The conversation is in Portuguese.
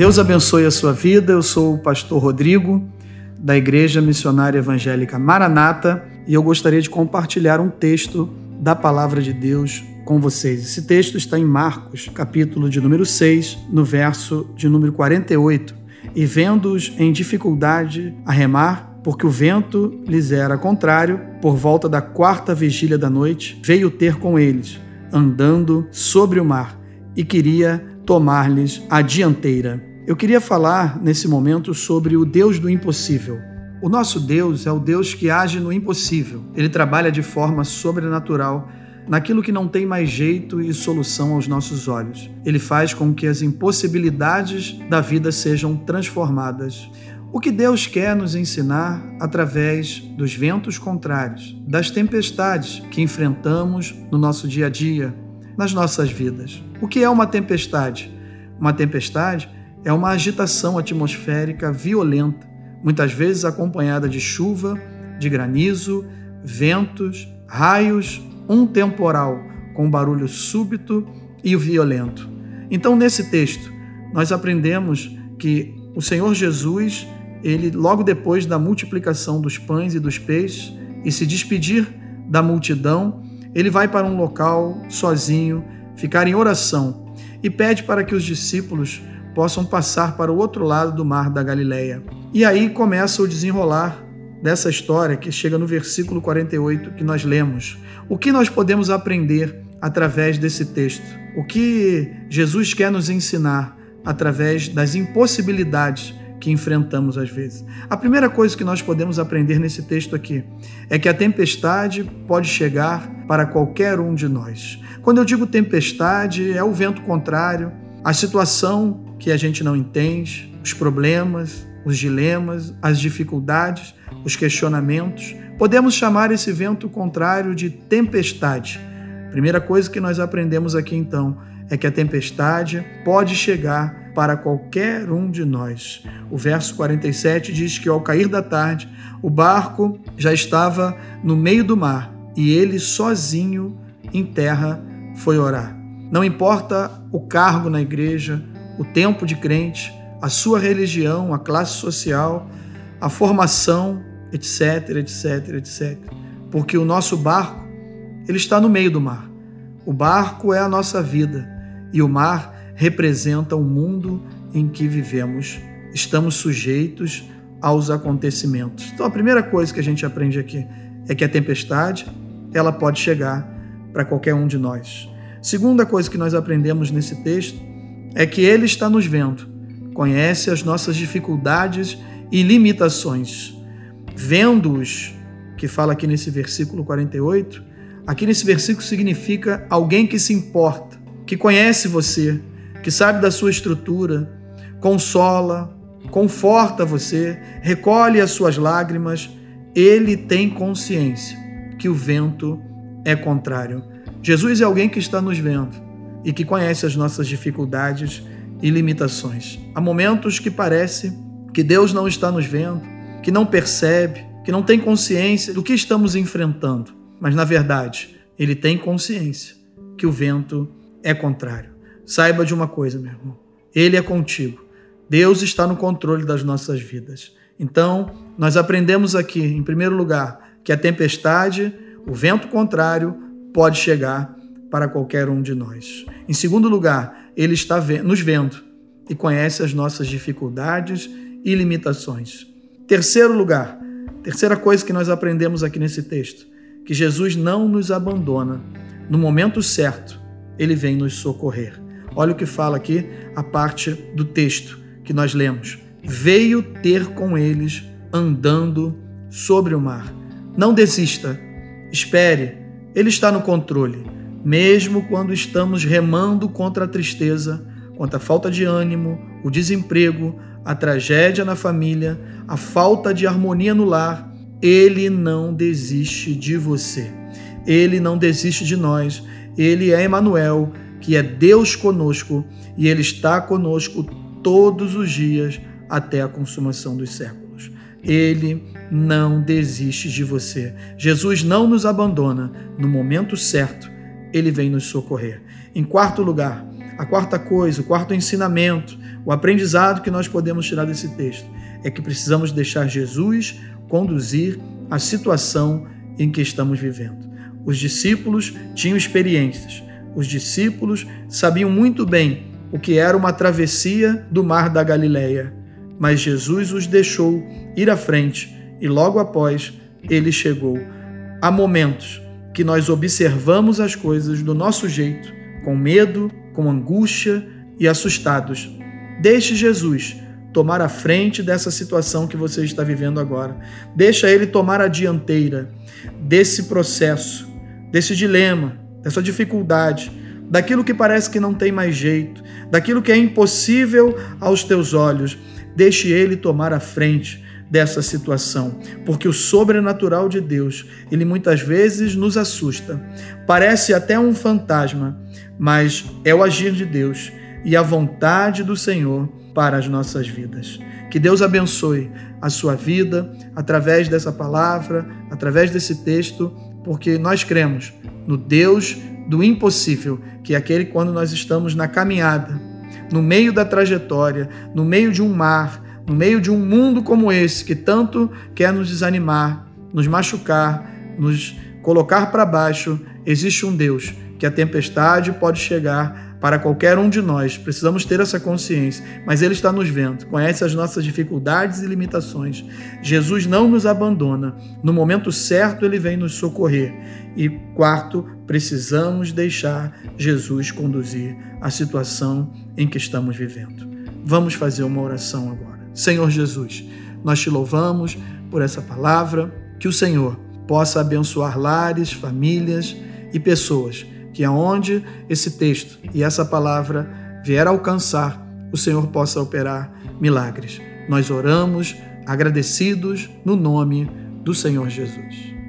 Deus abençoe a sua vida. Eu sou o pastor Rodrigo, da Igreja Missionária Evangélica Maranata, e eu gostaria de compartilhar um texto da palavra de Deus com vocês. Esse texto está em Marcos, capítulo de número 6, no verso de número 48. E vendo-os em dificuldade a remar, porque o vento lhes era contrário, por volta da quarta vigília da noite, veio ter com eles, andando sobre o mar, e queria tomar-lhes a dianteira. Eu queria falar nesse momento sobre o Deus do impossível. O nosso Deus é o Deus que age no impossível. Ele trabalha de forma sobrenatural naquilo que não tem mais jeito e solução aos nossos olhos. Ele faz com que as impossibilidades da vida sejam transformadas. O que Deus quer nos ensinar através dos ventos contrários, das tempestades que enfrentamos no nosso dia a dia, nas nossas vidas. O que é uma tempestade? Uma tempestade é uma agitação atmosférica violenta, muitas vezes acompanhada de chuva, de granizo, ventos, raios, um temporal com barulho súbito e violento. Então, nesse texto, nós aprendemos que o Senhor Jesus, ele logo depois da multiplicação dos pães e dos peixes e se despedir da multidão, ele vai para um local sozinho, ficar em oração e pede para que os discípulos possam passar para o outro lado do mar da Galileia. E aí começa o desenrolar dessa história que chega no versículo 48 que nós lemos. O que nós podemos aprender através desse texto? O que Jesus quer nos ensinar através das impossibilidades que enfrentamos às vezes. A primeira coisa que nós podemos aprender nesse texto aqui é que a tempestade pode chegar para qualquer um de nós. Quando eu digo tempestade, é o vento contrário, a situação que a gente não entende, os problemas, os dilemas, as dificuldades, os questionamentos. Podemos chamar esse vento contrário de tempestade. Primeira coisa que nós aprendemos aqui então é que a tempestade pode chegar para qualquer um de nós. O verso 47 diz que ao cair da tarde, o barco já estava no meio do mar e ele sozinho em terra foi orar. Não importa o cargo na igreja, o tempo de crente, a sua religião, a classe social, a formação, etc, etc, etc. Porque o nosso barco, ele está no meio do mar. O barco é a nossa vida e o mar representa o mundo em que vivemos. Estamos sujeitos aos acontecimentos. Então a primeira coisa que a gente aprende aqui é que a tempestade, ela pode chegar para qualquer um de nós. Segunda coisa que nós aprendemos nesse texto é que Ele está nos vendo, conhece as nossas dificuldades e limitações. Vendo-os, que fala aqui nesse versículo 48, aqui nesse versículo significa alguém que se importa, que conhece você, que sabe da sua estrutura, consola, conforta você, recolhe as suas lágrimas. Ele tem consciência que o vento é contrário. Jesus é alguém que está nos vendo e que conhece as nossas dificuldades e limitações. Há momentos que parece que Deus não está nos vendo, que não percebe, que não tem consciência do que estamos enfrentando, mas na verdade, ele tem consciência que o vento é contrário. Saiba de uma coisa, meu irmão: ele é contigo. Deus está no controle das nossas vidas. Então, nós aprendemos aqui, em primeiro lugar, que a tempestade, o vento contrário, pode chegar para qualquer um de nós. Em segundo lugar, Ele está nos vendo e conhece as nossas dificuldades e limitações. Terceiro lugar, terceira coisa que nós aprendemos aqui nesse texto, que Jesus não nos abandona. No momento certo, Ele vem nos socorrer. Olha o que fala aqui a parte do texto que nós lemos. Veio ter com eles andando sobre o mar. Não desista, espere, Ele está no controle mesmo quando estamos remando contra a tristeza, contra a falta de ânimo, o desemprego, a tragédia na família, a falta de harmonia no lar, Ele não desiste de você. Ele não desiste de nós. Ele é Emmanuel, que é Deus conosco, e Ele está conosco todos os dias até a consumação dos séculos. Ele não desiste de você. Jesus não nos abandona no momento certo ele vem nos socorrer. Em quarto lugar, a quarta coisa, o quarto ensinamento, O aprendizado que nós podemos tirar desse texto é que precisamos deixar Jesus conduzir a situação em que estamos vivendo. Os discípulos tinham experiências, os discípulos sabiam muito bem o que era uma travessia do mar da Galileia, mas Jesus os deixou ir à frente e logo após ele chegou. Há momentos que nós observamos as coisas do nosso jeito, com medo, com angústia e assustados. Deixe Jesus tomar a frente dessa situação que você está vivendo agora. Deixa ele tomar a dianteira desse processo, desse dilema, dessa dificuldade, daquilo que parece que não tem mais jeito, daquilo que é impossível aos teus olhos. Deixe ele tomar a frente dessa situação, porque o sobrenatural de Deus, ele muitas vezes nos assusta. Parece até um fantasma, mas é o agir de Deus e a vontade do Senhor para as nossas vidas. Que Deus abençoe a sua vida através dessa palavra, através desse texto, porque nós cremos no Deus do impossível, que é aquele quando nós estamos na caminhada, no meio da trajetória, no meio de um mar, no meio de um mundo como esse que tanto quer nos desanimar, nos machucar, nos colocar para baixo, existe um Deus que a tempestade pode chegar para qualquer um de nós. Precisamos ter essa consciência, mas Ele está nos vendo, conhece as nossas dificuldades e limitações. Jesus não nos abandona. No momento certo, Ele vem nos socorrer. E quarto, precisamos deixar Jesus conduzir a situação em que estamos vivendo. Vamos fazer uma oração agora. Senhor Jesus, nós te louvamos por essa palavra, que o Senhor possa abençoar lares, famílias e pessoas, que aonde esse texto e essa palavra vier alcançar, o Senhor possa operar milagres. Nós oramos agradecidos no nome do Senhor Jesus.